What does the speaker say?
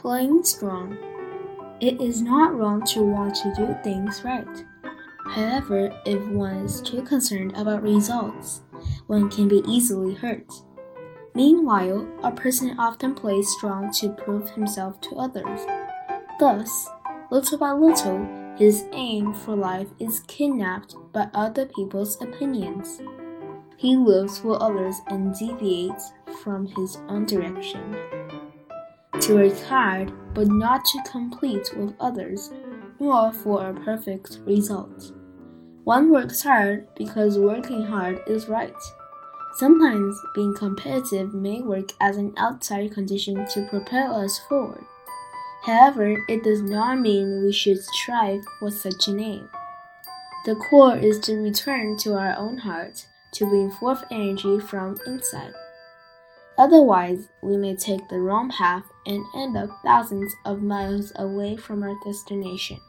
Playing strong. It is not wrong to want to do things right. However, if one is too concerned about results, one can be easily hurt. Meanwhile, a person often plays strong to prove himself to others. Thus, little by little, his aim for life is kidnapped by other people's opinions. He lives for others and deviates from his own direction. To work hard, but not to compete with others, nor for a perfect result. One works hard because working hard is right. Sometimes being competitive may work as an outside condition to propel us forward. However, it does not mean we should strive for such an aim. The core is to return to our own heart to bring forth energy from inside. Otherwise, we may take the wrong path and end up thousands of miles away from our destination.